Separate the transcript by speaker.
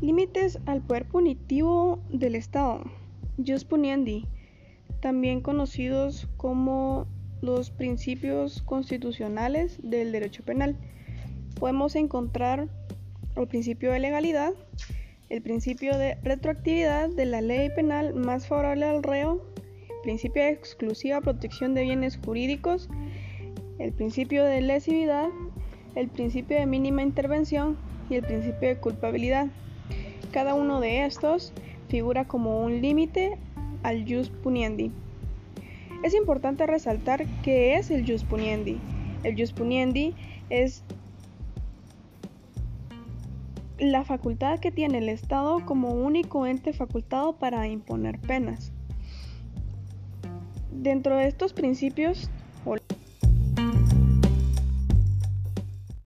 Speaker 1: Límites al poder punitivo del Estado. Jus puniendi, también conocidos como los principios constitucionales del derecho penal. Podemos encontrar el principio de legalidad, el principio de retroactividad de la ley penal más favorable al reo, el principio de exclusiva protección de bienes jurídicos, el principio de lesividad, el principio de mínima intervención y el principio de culpabilidad. Cada uno de estos figura como un límite al jus puniendi. Es importante resaltar qué es el jus puniendi. El jus puniendi es la facultad que tiene el Estado como único ente facultado para imponer penas. Dentro de estos principios